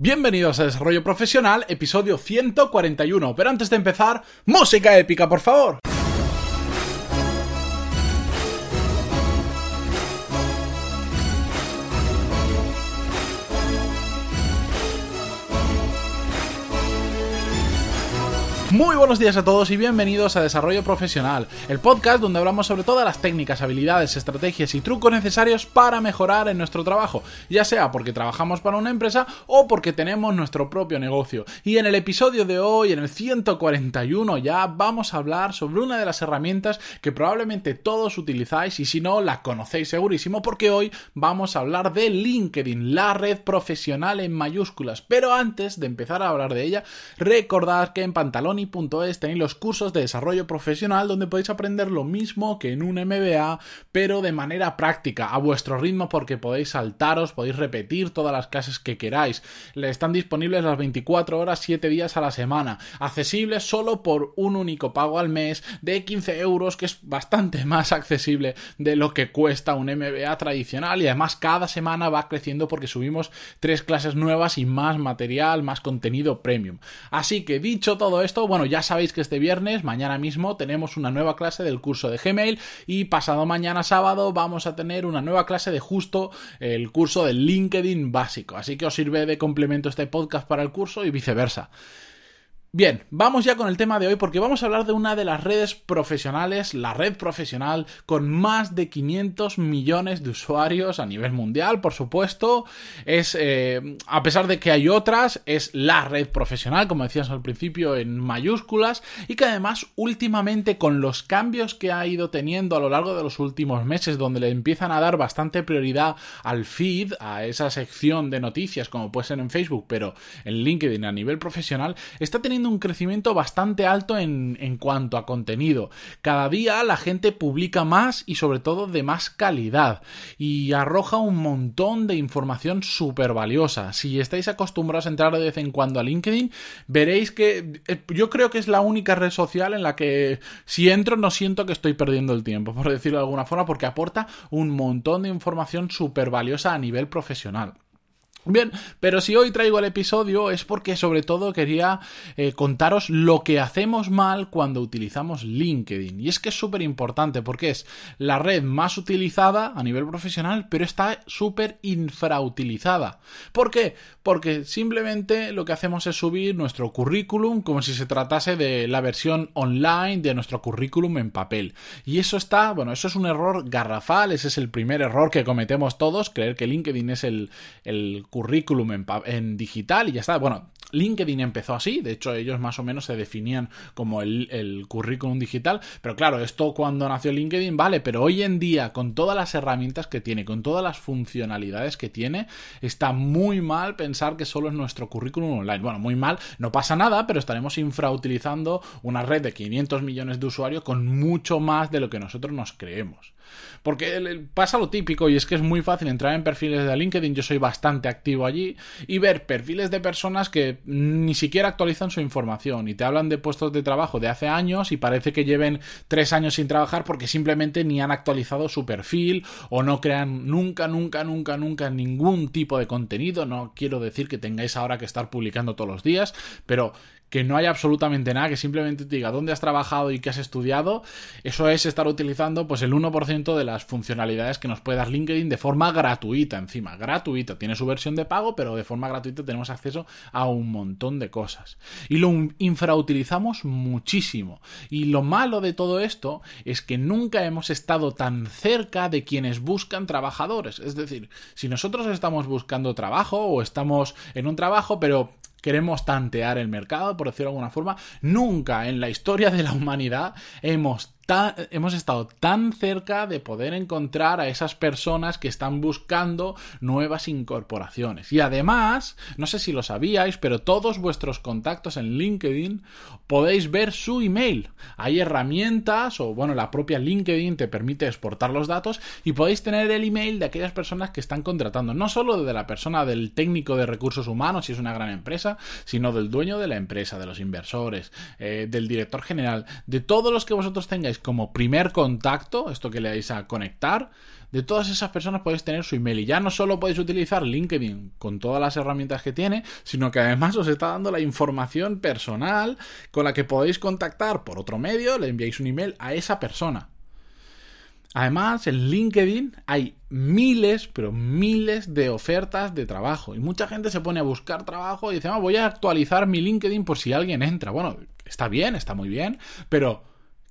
Bienvenidos a Desarrollo Profesional, episodio 141. Pero antes de empezar, música épica, por favor. Muy buenos días a todos y bienvenidos a Desarrollo Profesional, el podcast donde hablamos sobre todas las técnicas, habilidades, estrategias y trucos necesarios para mejorar en nuestro trabajo, ya sea porque trabajamos para una empresa o porque tenemos nuestro propio negocio. Y en el episodio de hoy, en el 141 ya, vamos a hablar sobre una de las herramientas que probablemente todos utilizáis y si no, la conocéis segurísimo porque hoy vamos a hablar de LinkedIn, la red profesional en mayúsculas. Pero antes de empezar a hablar de ella, recordad que en pantalón es tenéis los cursos de desarrollo profesional donde podéis aprender lo mismo que en un MBA, pero de manera práctica, a vuestro ritmo, porque podéis saltaros, podéis repetir todas las clases que queráis. Están disponibles las 24 horas, 7 días a la semana, accesibles solo por un único pago al mes de 15 euros, que es bastante más accesible de lo que cuesta un MBA tradicional y además cada semana va creciendo porque subimos tres clases nuevas y más material, más contenido premium. Así que dicho todo esto, bueno, ya sabéis que este viernes, mañana mismo, tenemos una nueva clase del curso de Gmail y pasado mañana sábado vamos a tener una nueva clase de justo el curso de LinkedIn básico. Así que os sirve de complemento este podcast para el curso y viceversa. Bien, vamos ya con el tema de hoy porque vamos a hablar de una de las redes profesionales, la red profesional con más de 500 millones de usuarios a nivel mundial, por supuesto. Es, eh, a pesar de que hay otras, es la red profesional, como decías al principio, en mayúsculas y que además últimamente con los cambios que ha ido teniendo a lo largo de los últimos meses, donde le empiezan a dar bastante prioridad al feed, a esa sección de noticias como puede ser en Facebook, pero en LinkedIn a nivel profesional, está teniendo un crecimiento bastante alto en, en cuanto a contenido. Cada día la gente publica más y sobre todo de más calidad y arroja un montón de información súper valiosa. Si estáis acostumbrados a entrar de vez en cuando a LinkedIn, veréis que eh, yo creo que es la única red social en la que si entro no siento que estoy perdiendo el tiempo, por decirlo de alguna forma, porque aporta un montón de información súper valiosa a nivel profesional. Bien, pero si hoy traigo el episodio es porque sobre todo quería eh, contaros lo que hacemos mal cuando utilizamos LinkedIn. Y es que es súper importante porque es la red más utilizada a nivel profesional, pero está súper infrautilizada. ¿Por qué? Porque simplemente lo que hacemos es subir nuestro currículum como si se tratase de la versión online de nuestro currículum en papel. Y eso está, bueno, eso es un error garrafal, ese es el primer error que cometemos todos, creer que LinkedIn es el, el en, en, digital y ya está. Bueno, LinkedIn empezó así, de hecho ellos más o menos se definían como el, currículum digital, pero claro, esto cuando nació LinkedIn vale, pero hoy en día con todas las herramientas que tiene, con todas las funcionalidades que tiene, está muy mal pensar que solo es nuestro currículum online. Bueno, muy mal, no pasa nada, pero estaremos infrautilizando una red de 500 millones de usuarios con mucho más de lo que nosotros nos creemos. Porque pasa lo típico y es que es muy fácil entrar en perfiles de LinkedIn, yo soy bastante activo allí, y ver perfiles de personas que ni siquiera actualizan su información y te hablan de puestos de trabajo de hace años y parece que lleven tres años sin trabajar porque simplemente ni han actualizado su perfil o no crean nunca, nunca, nunca, nunca ningún tipo de contenido. No quiero decir que tengáis ahora que estar publicando todos los días, pero que no hay absolutamente nada, que simplemente te diga dónde has trabajado y qué has estudiado, eso es estar utilizando pues el 1% de las funcionalidades que nos puede dar LinkedIn de forma gratuita encima, gratuita, tiene su versión de pago, pero de forma gratuita tenemos acceso a un montón de cosas. Y lo infrautilizamos muchísimo. Y lo malo de todo esto es que nunca hemos estado tan cerca de quienes buscan trabajadores. Es decir, si nosotros estamos buscando trabajo o estamos en un trabajo, pero queremos tantear el mercado, por decirlo de alguna forma, nunca en la historia de la humanidad hemos hemos estado tan cerca de poder encontrar a esas personas que están buscando nuevas incorporaciones. Y además, no sé si lo sabíais, pero todos vuestros contactos en LinkedIn podéis ver su email. Hay herramientas o bueno, la propia LinkedIn te permite exportar los datos y podéis tener el email de aquellas personas que están contratando, no solo de la persona del técnico de recursos humanos si es una gran empresa, sino del dueño de la empresa, de los inversores, eh, del director general, de todos los que vosotros tengáis como primer contacto, esto que le dais a conectar, de todas esas personas podéis tener su email. Y ya no solo podéis utilizar LinkedIn con todas las herramientas que tiene, sino que además os está dando la información personal con la que podéis contactar por otro medio, le enviáis un email a esa persona. Además, en LinkedIn hay miles, pero miles de ofertas de trabajo. Y mucha gente se pone a buscar trabajo y dice, voy a actualizar mi LinkedIn por si alguien entra. Bueno, está bien, está muy bien, pero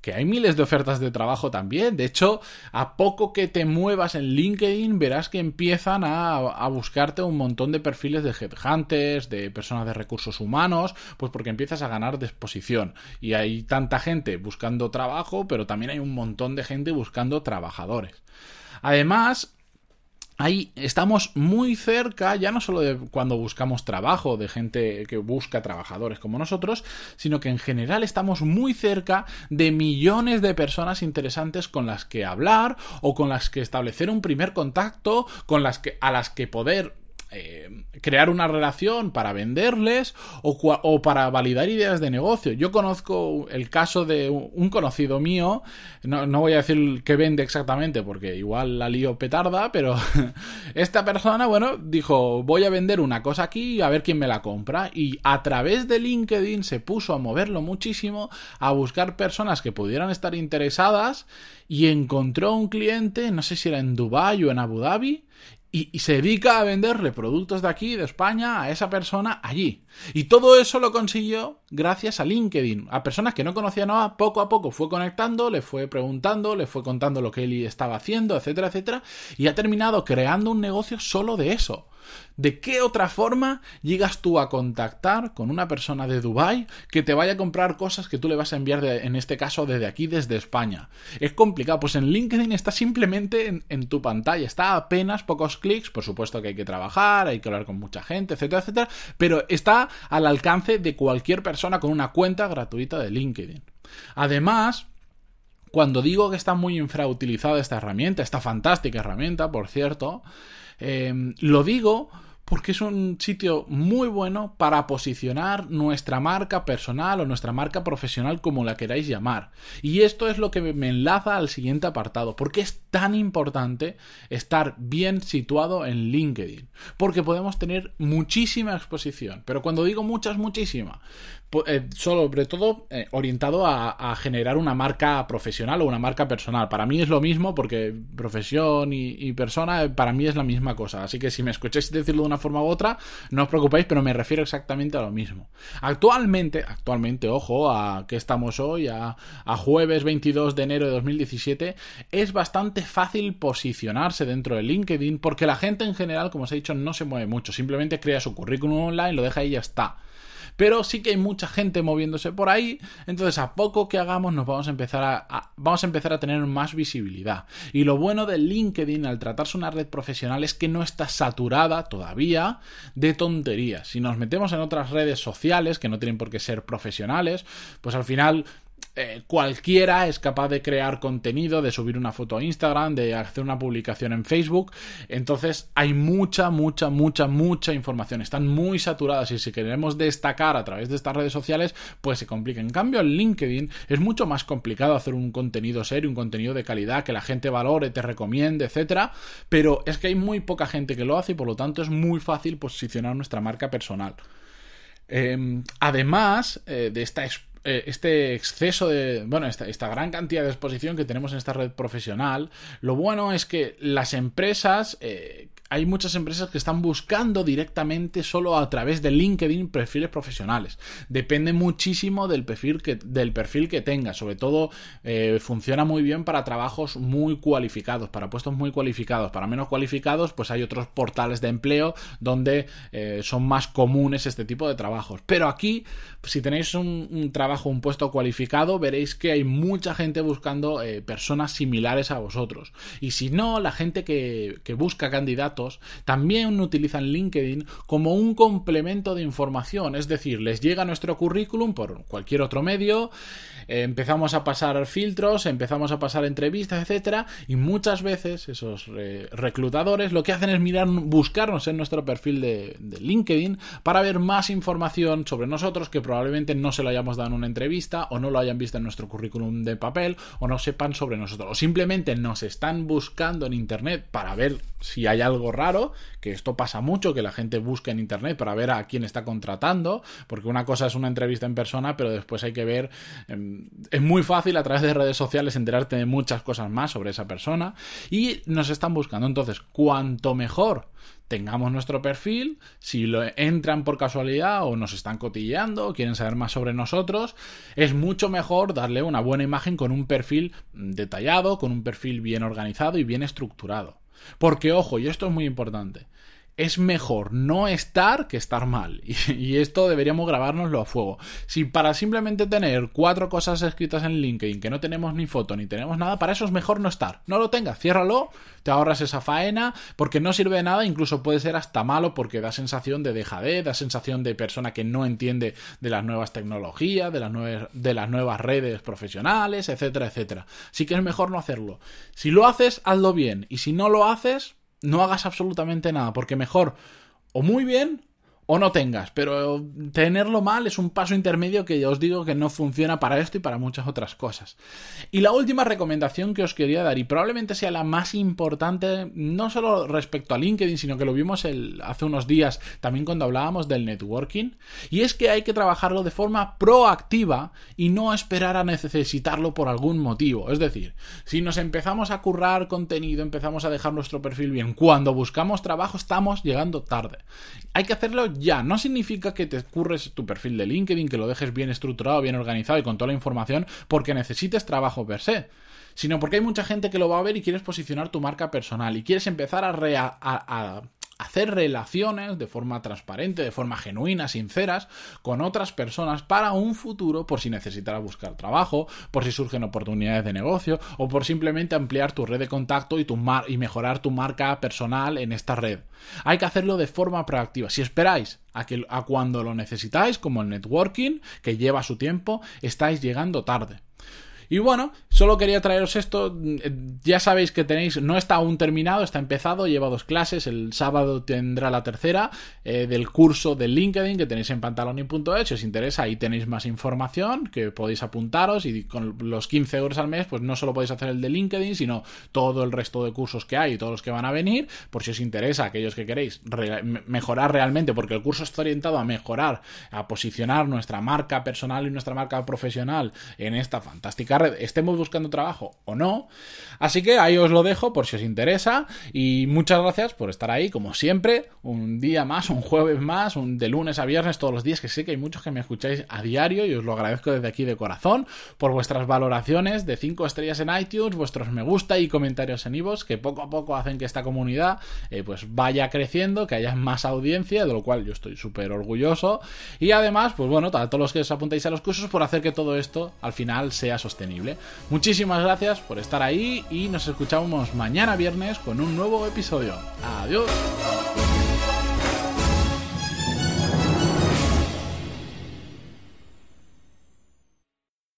que hay miles de ofertas de trabajo también. De hecho, a poco que te muevas en LinkedIn, verás que empiezan a, buscarte un montón de perfiles de headhunters, de personas de recursos humanos, pues porque empiezas a ganar exposición. Y hay tanta gente buscando trabajo, pero también hay un montón de gente buscando trabajadores. Además, Ahí estamos muy cerca, ya no solo de cuando buscamos trabajo, de gente que busca trabajadores como nosotros, sino que en general estamos muy cerca de millones de personas interesantes con las que hablar o con las que establecer un primer contacto, con las que a las que poder eh, crear una relación para venderles o, para validar ideas de negocio. Yo conozco el caso de un conocido mío, no, no voy a decir que vende exactamente porque igual la lío petarda, pero esta persona, bueno, dijo, voy a vender una cosa aquí a ver quién me la compra y a través de LinkedIn se puso a moverlo muchísimo, a buscar personas que pudieran estar interesadas y encontró un cliente, no sé si era en Dubai o en Abu Dhabi, y, se dedica a venderle productos de aquí, de España, a esa persona allí. Y todo eso lo consiguió gracias a LinkedIn. A personas que no conocían nada, poco a poco fue conectando, le fue preguntando, le fue contando lo que él estaba haciendo, etcétera, etcétera. Y ha terminado creando un negocio solo de eso. ¿De qué otra forma llegas tú a contactar con una persona de Dubai que te vaya a comprar cosas que tú le vas a enviar, en este caso, desde aquí, desde España? Es complicado, pues en LinkedIn está simplemente en, en tu pantalla, está apenas pocos clics, por supuesto que hay que trabajar, hay que hablar con mucha gente, etcétera, etcétera, pero está al alcance de cualquier persona con una cuenta gratuita de LinkedIn. Además, cuando digo que está muy infrautilizada esta herramienta, esta fantástica herramienta, por cierto, eh, lo digo porque es un sitio muy bueno para posicionar nuestra marca personal o nuestra marca profesional como la queráis llamar. Y esto es lo que me enlaza al siguiente apartado, porque es tan importante estar bien situado en LinkedIn, porque podemos tener muchísima exposición, pero cuando digo muchas, muchísima, eh, sobre todo eh, orientado a, generar una marca profesional o una marca personal. Para mí es lo mismo porque profesión y, persona eh, para mí es la misma cosa. Así que si me escucháis decirlo de una forma u otra, no os preocupéis, pero me refiero exactamente a lo mismo. Actualmente, actualmente, ojo, a que estamos hoy, a, jueves 22 de enero de 2017, es bastante fácil posicionarse dentro de LinkedIn porque la gente en general, como os he dicho, no se mueve mucho. Simplemente crea su currículum online, lo deja y ya está pero sí que hay mucha gente moviéndose por ahí, entonces a poco que hagamos nos vamos a empezar a, vamos a empezar a tener más visibilidad. Y lo bueno de LinkedIn al tratarse una red profesional es que no está saturada todavía de tonterías. Si nos metemos en otras redes sociales que no tienen por qué ser profesionales, pues al final eh, cualquiera es capaz de crear contenido, de subir una foto a Instagram, de hacer una publicación en Facebook. Entonces hay mucha, mucha, mucha, mucha información. Están muy saturadas y si queremos destacar a través de estas redes sociales, pues se complica. En cambio, en LinkedIn es mucho más complicado hacer un contenido serio, un contenido de calidad, que la gente valore, te recomiende, etcétera. Pero es que hay muy poca gente que lo hace y por lo tanto es muy fácil posicionar nuestra marca personal. Em, además eh, de esta eh, este exceso de, bueno, esta, gran cantidad de exposición que tenemos en esta red profesional, lo bueno es que las empresas eh, hay muchas empresas que están buscando directamente solo a través de LinkedIn perfiles profesionales. Depende muchísimo del perfil que, del perfil que tenga. Sobre todo eh, funciona muy bien para trabajos muy cualificados, para puestos muy cualificados. Para menos cualificados, pues hay otros portales de empleo donde eh, son más comunes este tipo de trabajos. Pero aquí, si tenéis un, trabajo, un puesto cualificado, veréis que hay mucha gente buscando eh, personas similares a vosotros. Y si no, la gente que, que busca candidatos también utilizan LinkedIn como un complemento de información, es decir, les llega nuestro currículum por cualquier otro medio, eh, empezamos a pasar filtros, empezamos a pasar entrevistas, etcétera, y muchas veces esos eh, reclutadores lo que hacen es mirar, buscarnos en nuestro perfil de, LinkedIn para ver más información sobre nosotros que probablemente no se lo hayamos dado en una entrevista o no lo hayan visto en nuestro currículum de papel o no sepan sobre nosotros. O simplemente nos están buscando en internet para ver si hay algo raro, que esto pasa mucho, que la gente busca en internet para ver a quién está contratando, porque una cosa es una entrevista en persona, pero después hay que ver em, es muy fácil a través de redes sociales enterarte de muchas cosas más sobre esa persona y nos están buscando. Entonces, cuanto mejor tengamos nuestro perfil, si lo entran por casualidad o nos están cotilleando quieren saber más sobre nosotros, es mucho mejor darle una buena imagen con un perfil detallado, con un perfil bien organizado y bien estructurado. Porque, ojo, y esto es muy importante, es mejor no estar que estar mal. Y, esto deberíamos grabárnoslo a fuego. Si para simplemente tener cuatro cosas escritas en LinkedIn, que no tenemos ni foto ni tenemos nada, para eso es mejor no estar. No lo tengas, ciérralo, te ahorras esa faena, porque no sirve de nada, incluso puede ser hasta malo porque da sensación de dejadez, da sensación de persona que no entiende de las nuevas tecnologías, de las, de las nuevas redes profesionales, etcétera, etcétera. Así que es mejor no hacerlo. Si lo haces, hazlo bien. Y si no lo haces, no hagas absolutamente nada, porque mejor o muy bien o no tengas, pero tenerlo mal es un paso intermedio que ya os digo que no funciona para esto y para muchas otras cosas. Y la última recomendación que os quería dar, y probablemente sea la más importante, no solo respecto a LinkedIn, sino que lo vimos hace unos días también cuando hablábamos del networking, y es que hay que trabajarlo de forma proactiva y no esperar a necesitarlo por algún motivo. Es decir, si nos empezamos a currar contenido, empezamos a dejar nuestro perfil bien, cuando buscamos trabajo estamos llegando tarde. Hay que hacerlo ya. No significa que te curres tu perfil de LinkedIn, que lo dejes bien estructurado, bien organizado y con toda la información porque necesites trabajo per se sino porque hay mucha gente que lo va a ver y quieres posicionar tu marca personal y quieres empezar a, a, hacer relaciones de forma transparente, de forma genuina, sinceras, con otras personas para un futuro, por si necesitas buscar trabajo, por si surgen oportunidades de negocio, o por simplemente ampliar tu red de contacto y, tu y mejorar tu marca personal en esta red. Hay que hacerlo de forma proactiva. Si esperáis a, que, a cuando lo necesitáis, como el networking, que lleva su tiempo, estáis llegando tarde. Y bueno, solo quería traeros esto. Ya sabéis que tenéis, no está aún terminado, está empezado, lleva dos clases. El sábado tendrá la tercera eh, del curso de LinkedIn que tenéis en pantaloni.es. Si os interesa, ahí tenéis más información que podéis apuntaros. Y con los 15 euros al mes, pues no solo podéis hacer el de LinkedIn, sino todo el resto de cursos que hay y todos los que van a venir. Por si os interesa, aquellos que queréis mejorar realmente, porque el curso está orientado a mejorar, a posicionar nuestra marca personal y nuestra marca profesional en esta fantástica estemos buscando trabajo o no. Así que ahí os lo dejo por si os interesa. Y muchas gracias por estar ahí, como siempre, un día más, un jueves más, un de lunes a viernes todos los días, que sé que hay muchos que me escucháis a diario y os lo agradezco desde aquí de corazón por vuestras valoraciones de 5 estrellas en iTunes, vuestros me gusta y comentarios en iVoox, que poco a poco hacen que esta comunidad eh, pues vaya creciendo, que haya más audiencia, de lo cual yo estoy súper orgulloso. Y además, pues bueno, a todos los que os apuntáis a los cursos por hacer que todo esto al final sea Muchísimas gracias por estar ahí y nos escuchamos mañana viernes con un nuevo episodio. Adiós.